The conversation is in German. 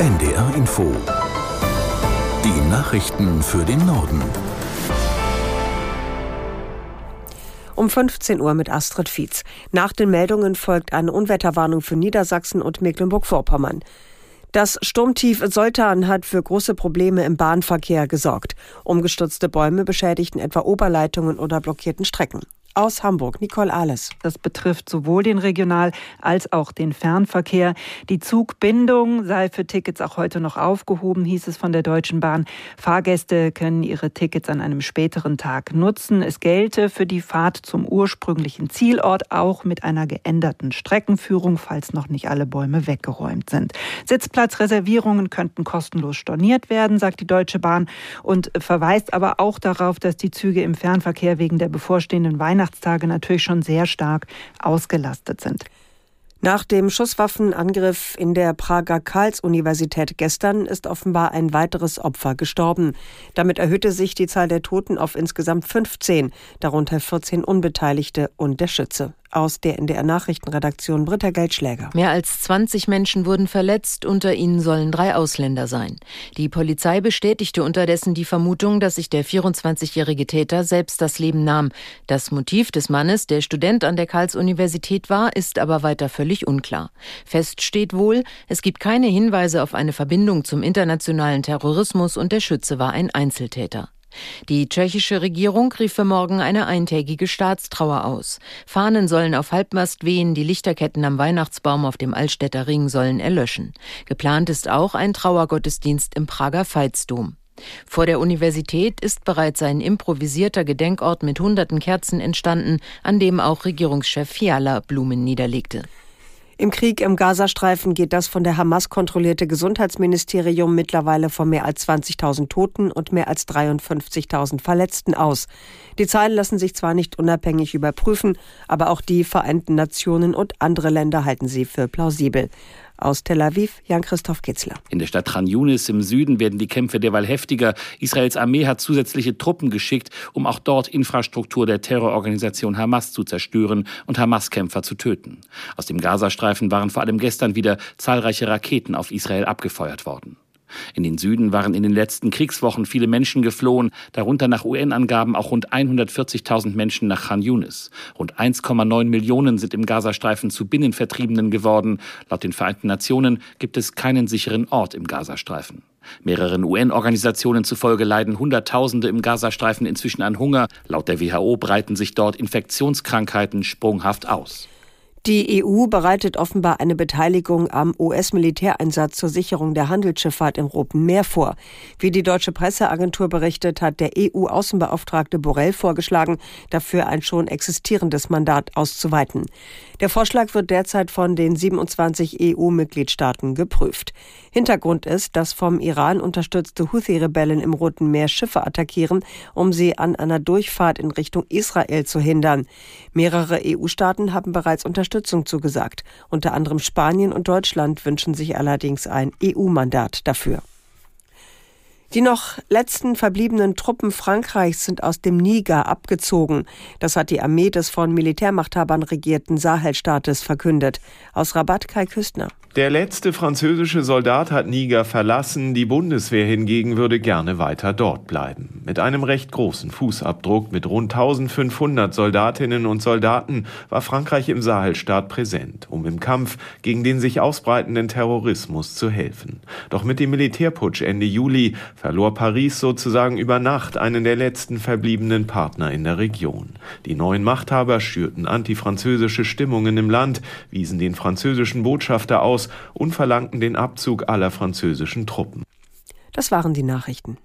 NDR Info. Die Nachrichten für den Norden. Um 15 Uhr mit Astrid Fietz. Nach den Meldungen folgt eine Unwetterwarnung für Niedersachsen und Mecklenburg-Vorpommern. Das Sturmtief Soltan hat für große Probleme im Bahnverkehr gesorgt. Umgestürzte Bäume beschädigten etwa Oberleitungen oder blockierten Strecken. Aus Hamburg, Nicole Ahles. Das betrifft sowohl den Regional- als auch den Fernverkehr. Die Zugbindung sei für Tickets auch heute noch aufgehoben, hieß es von der Deutschen Bahn. Fahrgäste können ihre Tickets an einem späteren Tag nutzen. Es gelte für die Fahrt zum ursprünglichen Zielort auch mit einer geänderten Streckenführung, falls noch nicht alle Bäume weggeräumt sind. Sitzplatzreservierungen könnten kostenlos storniert werden, sagt die Deutsche Bahn und verweist aber auch darauf, dass die Züge im Fernverkehr wegen der bevorstehenden Weihnachten Weihnachtstage natürlich schon sehr stark ausgelastet sind. Nach dem Schusswaffenangriff in der Prager Karls-Universität gestern ist offenbar ein weiteres Opfer gestorben. Damit erhöhte sich die Zahl der Toten auf insgesamt 15, darunter 14 Unbeteiligte und der Schütze aus der NDR Nachrichtenredaktion Britta Geldschläger. Mehr als 20 Menschen wurden verletzt, unter ihnen sollen drei Ausländer sein. Die Polizei bestätigte unterdessen die Vermutung, dass sich der 24-jährige Täter selbst das Leben nahm. Das Motiv des Mannes, der Student an der Karls-Universität war, ist aber weiter völlig unklar. Fest steht wohl, es gibt keine Hinweise auf eine Verbindung zum internationalen Terrorismus und der Schütze war ein Einzeltäter. Die tschechische Regierung rief für morgen eine eintägige Staatstrauer aus. Fahnen sollen auf Halbmast wehen, die Lichterketten am Weihnachtsbaum auf dem Altstädter Ring sollen erlöschen. Geplant ist auch ein Trauergottesdienst im Prager Veitsdom. Vor der Universität ist bereits ein improvisierter Gedenkort mit hunderten Kerzen entstanden, an dem auch Regierungschef Fiala Blumen niederlegte. Im Krieg im Gazastreifen geht das von der Hamas kontrollierte Gesundheitsministerium mittlerweile von mehr als 20.000 Toten und mehr als 53.000 Verletzten aus. Die Zahlen lassen sich zwar nicht unabhängig überprüfen, aber auch die Vereinten Nationen und andere Länder halten sie für plausibel. Aus Tel Aviv, Jan-Christoph Kitzler. In der Stadt Khan Yunis im Süden werden die Kämpfe derweil heftiger. Israels Armee hat zusätzliche Truppen geschickt, um auch dort Infrastruktur der Terrororganisation Hamas zu zerstören und Hamas-Kämpfer zu töten. Aus dem Gazastreifen waren vor allem gestern wieder zahlreiche Raketen auf Israel abgefeuert worden. In den Süden waren in den letzten Kriegswochen viele Menschen geflohen, darunter nach UN-Angaben auch rund 140.000 Menschen nach Khan Yunis. Rund 1,9 Millionen sind im Gazastreifen zu Binnenvertriebenen geworden. Laut den Vereinten Nationen gibt es keinen sicheren Ort im Gazastreifen. Mehreren UN-Organisationen zufolge leiden Hunderttausende im Gazastreifen inzwischen an Hunger. Laut der WHO breiten sich dort Infektionskrankheiten sprunghaft aus. Die EU bereitet offenbar eine Beteiligung am US-Militäreinsatz zur Sicherung der Handelsschifffahrt im Roten Meer vor. Wie die deutsche Presseagentur berichtet, hat der EU-Außenbeauftragte Borrell vorgeschlagen, dafür ein schon existierendes Mandat auszuweiten. Der Vorschlag wird derzeit von den 27 EU-Mitgliedstaaten geprüft. Hintergrund ist, dass vom Iran unterstützte Houthi-Rebellen im Roten Meer Schiffe attackieren, um sie an einer Durchfahrt in Richtung Israel zu hindern. Mehrere EU-Staaten haben bereits Unterstützung zugesagt. Unter anderem Spanien und Deutschland wünschen sich allerdings ein EU-Mandat dafür. Die noch letzten verbliebenen Truppen Frankreichs sind aus dem Niger abgezogen. Das hat die Armee des von Militärmachthabern regierten Sahelstaates verkündet. Aus Rabat Kai Küstner. Der letzte französische Soldat hat Niger verlassen, die Bundeswehr hingegen würde gerne weiter dort bleiben. Mit einem recht großen Fußabdruck mit rund 1500 Soldatinnen und Soldaten war Frankreich im Sahelstaat präsent, um im Kampf gegen den sich ausbreitenden Terrorismus zu helfen. Doch mit dem Militärputsch Ende Juli verlor Paris sozusagen über Nacht einen der letzten verbliebenen Partner in der Region. Die neuen Machthaber schürten antifranzösische Stimmungen im Land, wiesen den französischen Botschafter aus, und verlangten den Abzug aller französischen Truppen. Das waren die Nachrichten.